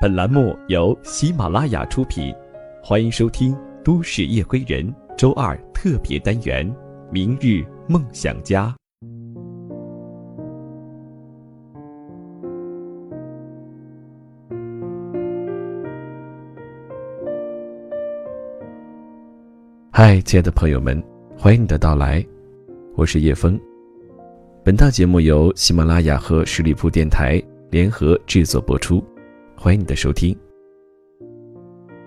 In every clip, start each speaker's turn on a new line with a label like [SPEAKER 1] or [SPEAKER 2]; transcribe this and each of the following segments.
[SPEAKER 1] 本栏目由喜马拉雅出品，欢迎收听《都市夜归人》周二特别单元《明日梦想家》。嗨，亲爱的朋友们，欢迎你的到来，我是叶枫。本档节目由喜马拉雅和十里铺电台联合制作播出。欢迎你的收听。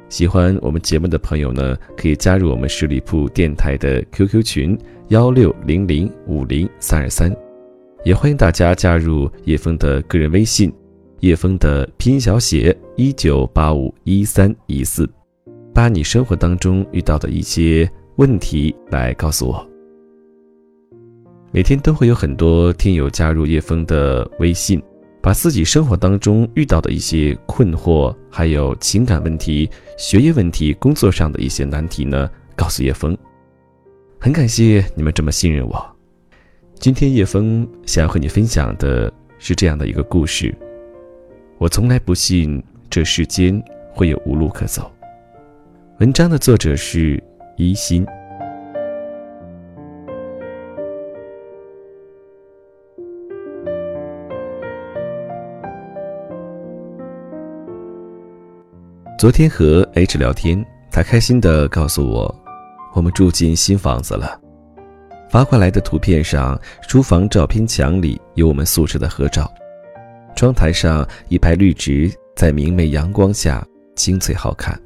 [SPEAKER 1] 喜欢我们节目的朋友呢，可以加入我们十里铺电台的 QQ 群幺六零零五零三二三，也欢迎大家加入叶峰的个人微信，叶峰的拼音小写一九八五一三一四，把你生活当中遇到的一些问题来告诉我。每天都会有很多听友加入叶峰的微信。把自己生活当中遇到的一些困惑，还有情感问题、学业问题、工作上的一些难题呢，告诉叶枫。很感谢你们这么信任我。今天叶枫想要和你分享的是这样的一个故事。我从来不信这世间会有无路可走。文章的作者是一心。昨天和 H 聊天，他开心地告诉我，我们住进新房子了。发过来的图片上，书房照片墙里有我们宿舍的合照，窗台上一排绿植在明媚阳光下精粹好看。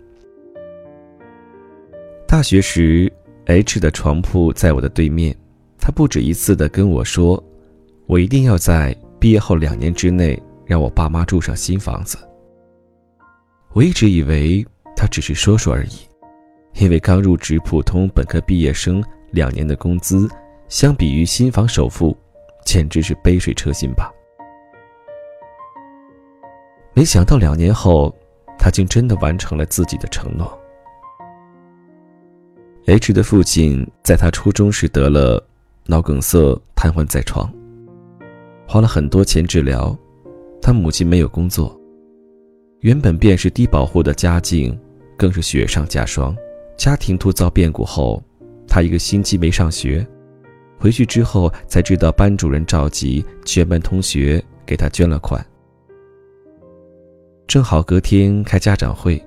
[SPEAKER 1] 大学时，H 的床铺在我的对面，他不止一次地跟我说，我一定要在毕业后两年之内让我爸妈住上新房子。我一直以为他只是说说而已，因为刚入职普通本科毕业生两年的工资，相比于新房首付，简直是杯水车薪吧。没想到两年后，他竟真的完成了自己的承诺。H 的父亲在他初中时得了脑梗塞，瘫痪在床，花了很多钱治疗，他母亲没有工作。原本便是低保户的家境，更是雪上加霜。家庭突遭变故后，他一个星期没上学，回去之后才知道班主任召集全班同学给他捐了款。正好隔天开家长会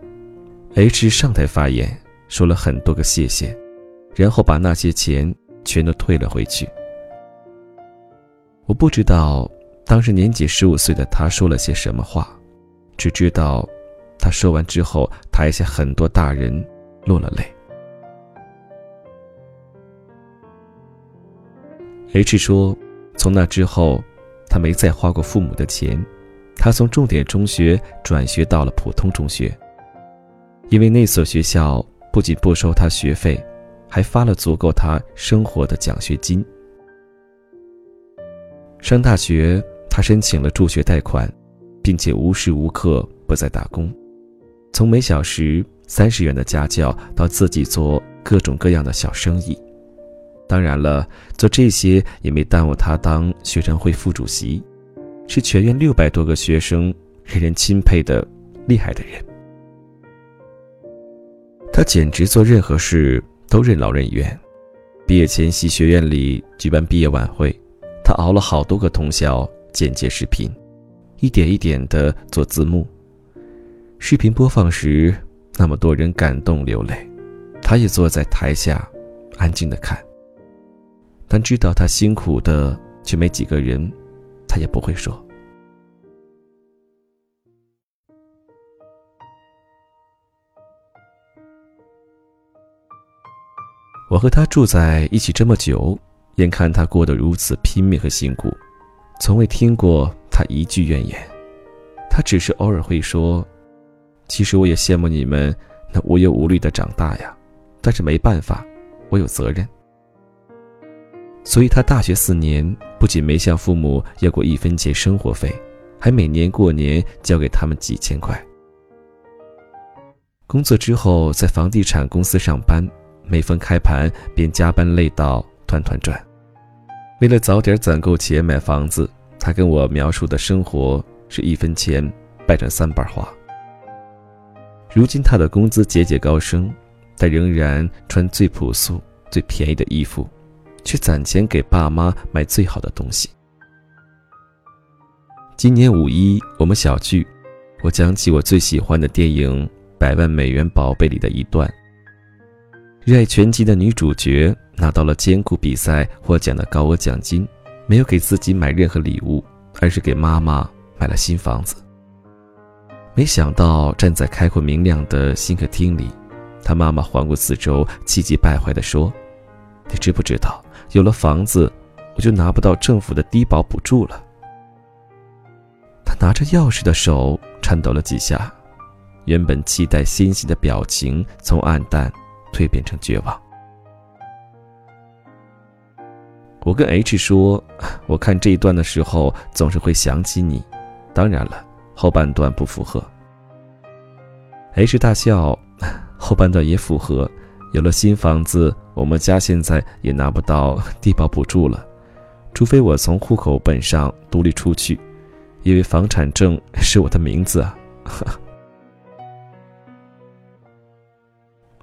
[SPEAKER 1] ，H 上台发言，说了很多个谢谢，然后把那些钱全都退了回去。我不知道当时年仅十五岁的他说了些什么话。只知道，他说完之后，台下很多大人落了泪。H 说：“从那之后，他没再花过父母的钱。他从重点中学转学到了普通中学，因为那所学校不仅不收他学费，还发了足够他生活的奖学金。上大学，他申请了助学贷款。”并且无时无刻不在打工，从每小时三十元的家教到自己做各种各样的小生意。当然了，做这些也没耽误他当学生会副主席，是全院六百多个学生人人钦佩的厉害的人。他简直做任何事都任劳任怨。毕业前夕，学院里举办毕业晚会，他熬了好多个通宵剪接视频。一点一点的做字幕。视频播放时，那么多人感动流泪，他也坐在台下，安静的看。但知道他辛苦的却没几个人，他也不会说。我和他住在一起这么久，眼看他过得如此拼命和辛苦，从未听过。他一句怨言，他只是偶尔会说：“其实我也羡慕你们那无忧无虑的长大呀，但是没办法，我有责任。”所以，他大学四年不仅没向父母要过一分钱生活费，还每年过年交给他们几千块。工作之后，在房地产公司上班，每逢开盘便加班累到团团转，为了早点攒够钱买房子。他跟我描述的生活是一分钱掰成三瓣花，如今他的工资节节高升，但仍然穿最朴素、最便宜的衣服，去攒钱给爸妈买最好的东西。今年五一，我们小聚，我讲起我最喜欢的电影《百万美元宝贝》里的一段：热爱拳击的女主角拿到了艰苦比赛获奖的高额奖金，没有给自己买任何礼物，而是给妈妈买了新房子。没想到站在开阔明亮的新客厅里，他妈妈环顾四周，气急败坏地说：“你知不知道，有了房子，我就拿不到政府的低保补助了？”他拿着钥匙的手颤抖了几下，原本期待欣喜的表情从暗淡蜕变成绝望。我跟 H 说：“我看这一段的时候总是会想起你，当然了，后半段不符合。”H 大笑：“后半段也符合。有了新房子，我们家现在也拿不到低保补助了，除非我从户口本上独立出去。”因为房产证是我的名字啊！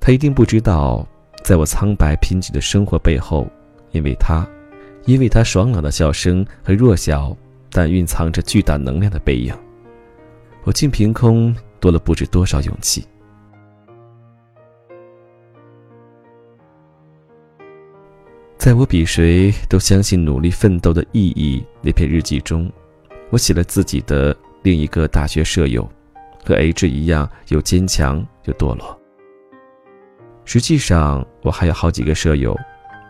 [SPEAKER 1] 他一定不知道，在我苍白贫瘠的生活背后，因为他，因为他爽朗的笑声和弱小但蕴藏着巨大能量的背影，我竟凭空多了不知多少勇气。在我比谁都相信努力奋斗的意义那篇日记中。我写了自己的另一个大学舍友，和 H 一样，又坚强又堕落。实际上，我还有好几个舍友，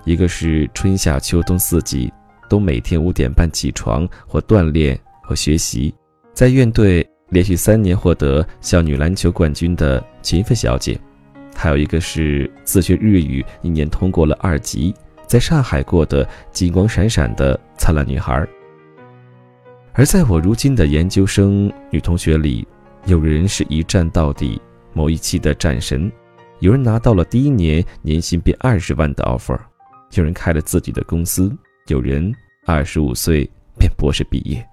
[SPEAKER 1] 一个是春夏秋冬四季都每天五点半起床或锻炼或学习，在院队连续三年获得校女篮球冠军的勤奋小姐；还有一个是自学日语一年通过了二级，在上海过得金光闪闪的灿烂女孩。而在我如今的研究生女同学里，有人是一战到底，某一期的战神；有人拿到了第一年年薪便二十万的 offer；有人开了自己的公司；有人二十五岁便博士毕业。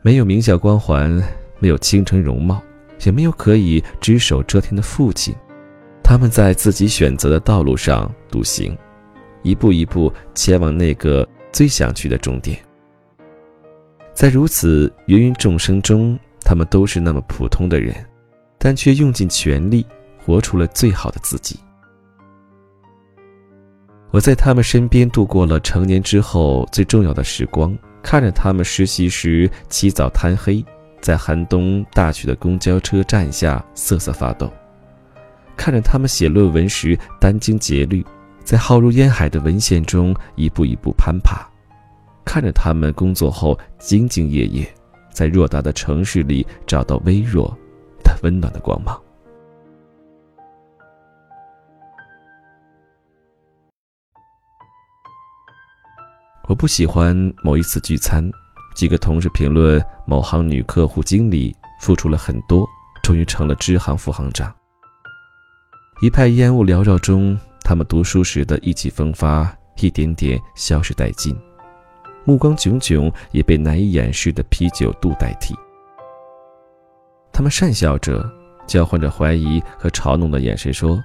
[SPEAKER 1] 没有名校光环，没有倾城容貌，也没有可以只手遮天的父亲，他们在自己选择的道路上独行。一步一步前往那个最想去的终点。在如此芸芸众生中，他们都是那么普通的人，但却用尽全力活出了最好的自己。我在他们身边度过了成年之后最重要的时光，看着他们实习时起早贪黑，在寒冬大雪的公交车站下瑟瑟发抖，看着他们写论文时殚精竭虑。在浩如烟海的文献中一步一步攀爬，看着他们工作后兢兢业业，在偌大的城市里找到微弱但温暖的光芒。我不喜欢某一次聚餐，几个同事评论某行女客户经理付出了很多，终于成了支行副行长。一派烟雾缭绕中。他们读书时的意气风发，一点点消失殆尽，目光炯炯也被难以掩饰的啤酒肚代替。他们讪笑着，交换着怀疑和嘲弄的眼神，说：“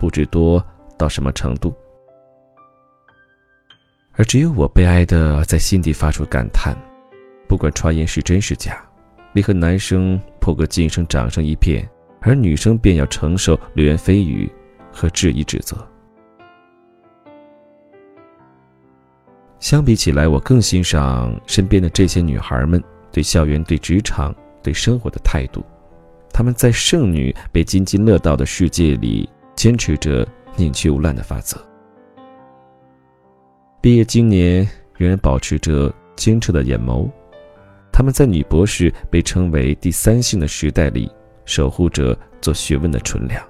[SPEAKER 1] 不知多到什么程度。”而只有我悲哀的在心底发出感叹：不管传言是真是假，你和男生破个晋升掌声一片，而女生便要承受流言蜚语。和质疑指责。相比起来，我更欣赏身边的这些女孩们对校园、对职场、对生活的态度。她们在剩女被津津乐道的世界里，坚持着宁缺毋滥的法则。毕业今年，仍然保持着清澈的眼眸。他们在女博士被称为“第三性”的时代里，守护着做学问的纯良。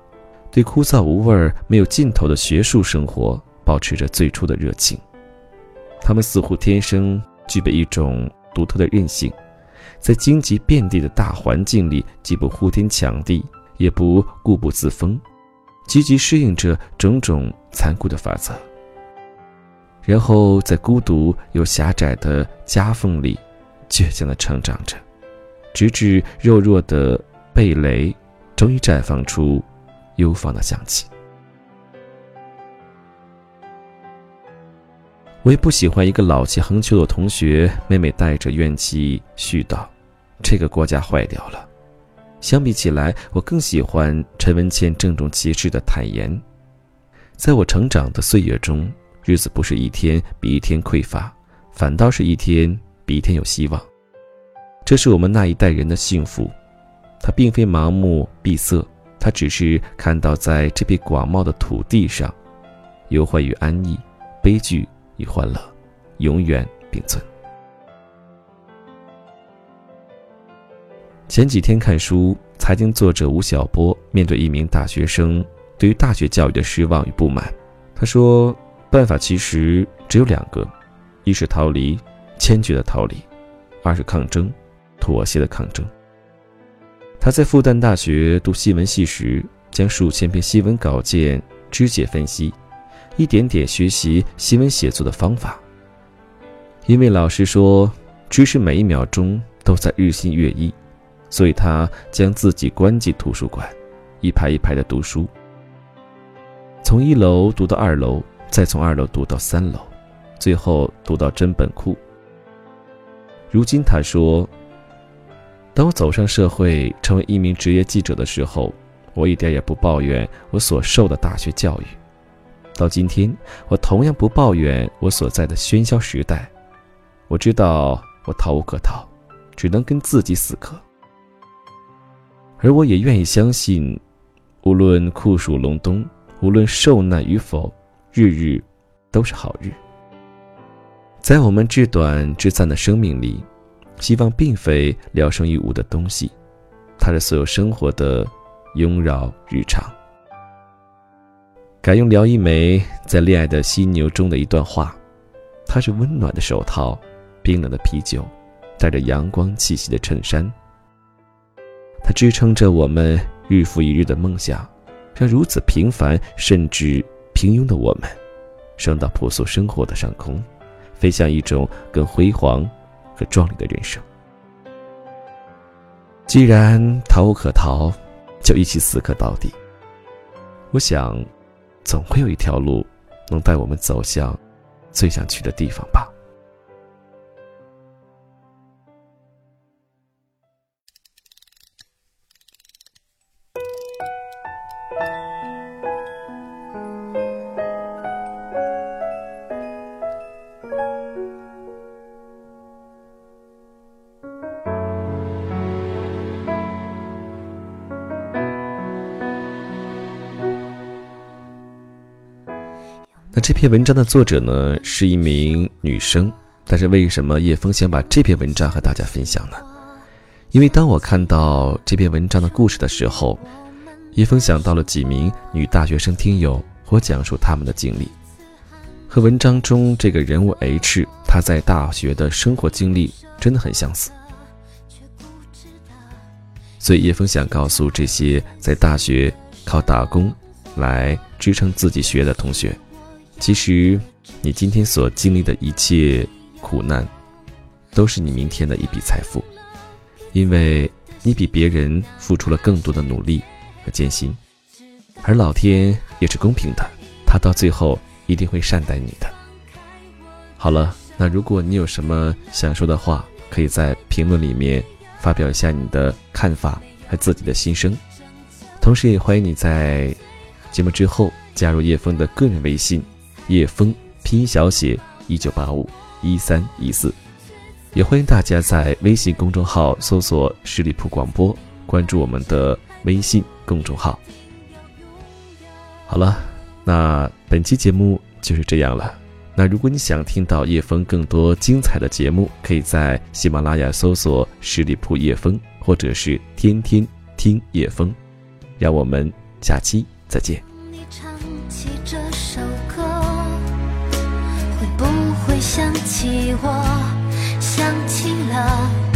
[SPEAKER 1] 对枯燥无味、没有尽头的学术生活保持着最初的热情，他们似乎天生具备一种独特的韧性，在荆棘遍地的大环境里，既不呼天抢地，也不固步自封，积极适应着种种残酷的法则，然后在孤独又狭窄的夹缝里，倔强地成长着，直至肉弱的蓓蕾终于绽放出幽芳的香气。我也不喜欢一个老气横秋的同学，每每带着怨气絮叨：“这个国家坏掉了。”相比起来，我更喜欢陈文茜郑重其事的坦言。在我成长的岁月中，日子不是一天比一天匮乏，反倒是一天比一天有希望。这是我们那一代人的幸福。他并非盲目闭塞，他只是看到在这片广袤的土地上，忧患与安逸，悲剧。与欢乐，永远并存。前几天看书，财经作者吴晓波面对一名大学生对于大学教育的失望与不满，他说：“办法其实只有两个，一是逃离，坚决的逃离；二是抗争，妥协的抗争。”他在复旦大学读新闻系时，将数千篇新闻稿件肢解分析。一点点学习新闻写作的方法。因为老师说，知识每一秒钟都在日新月异，所以他将自己关进图书馆，一排一排的读书，从一楼读到二楼，再从二楼读到三楼，最后读到真本库。如今他说：“当我走上社会，成为一名职业记者的时候，我一点也不抱怨我所受的大学教育。”到今天，我同样不抱怨我所在的喧嚣时代。我知道我逃无可逃，只能跟自己死磕。而我也愿意相信，无论酷暑隆冬，无论受难与否，日日都是好日。在我们至短至暂的生命里，希望并非聊胜于无的东西，它是所有生活的庸扰日常。改用廖一梅在《恋爱的犀牛》中的一段话：“它是温暖的手套，冰冷的啤酒，带着阳光气息的衬衫。它支撑着我们日复一日的梦想，让如此平凡甚至平庸的我们，升到朴素生活的上空，飞向一种更辉煌和壮丽的人生。既然逃无可逃，就一起死磕到底。我想。”总会有一条路，能带我们走向最想去的地方吧。这篇文章的作者呢，是一名女生。但是为什么叶枫想把这篇文章和大家分享呢？因为当我看到这篇文章的故事的时候，叶枫想到了几名女大学生听友，我讲述他们的经历，和文章中这个人物 H 他在大学的生活经历真的很相似。所以叶枫想告诉这些在大学靠打工来支撑自己学的同学。其实，你今天所经历的一切苦难，都是你明天的一笔财富，因为你比别人付出了更多的努力和艰辛，而老天也是公平的，他到最后一定会善待你的。好了，那如果你有什么想说的话，可以在评论里面发表一下你的看法和自己的心声，同时也欢迎你在节目之后加入叶枫的个人微信。叶枫拼音小写一九八五一三一四，也欢迎大家在微信公众号搜索“十里铺广播”，关注我们的微信公众号。好了，那本期节目就是这样了。那如果你想听到叶枫更多精彩的节目，可以在喜马拉雅搜索“十里铺叶枫”或者是“天天听叶枫”。让我们下期再见。
[SPEAKER 2] 我，想起了。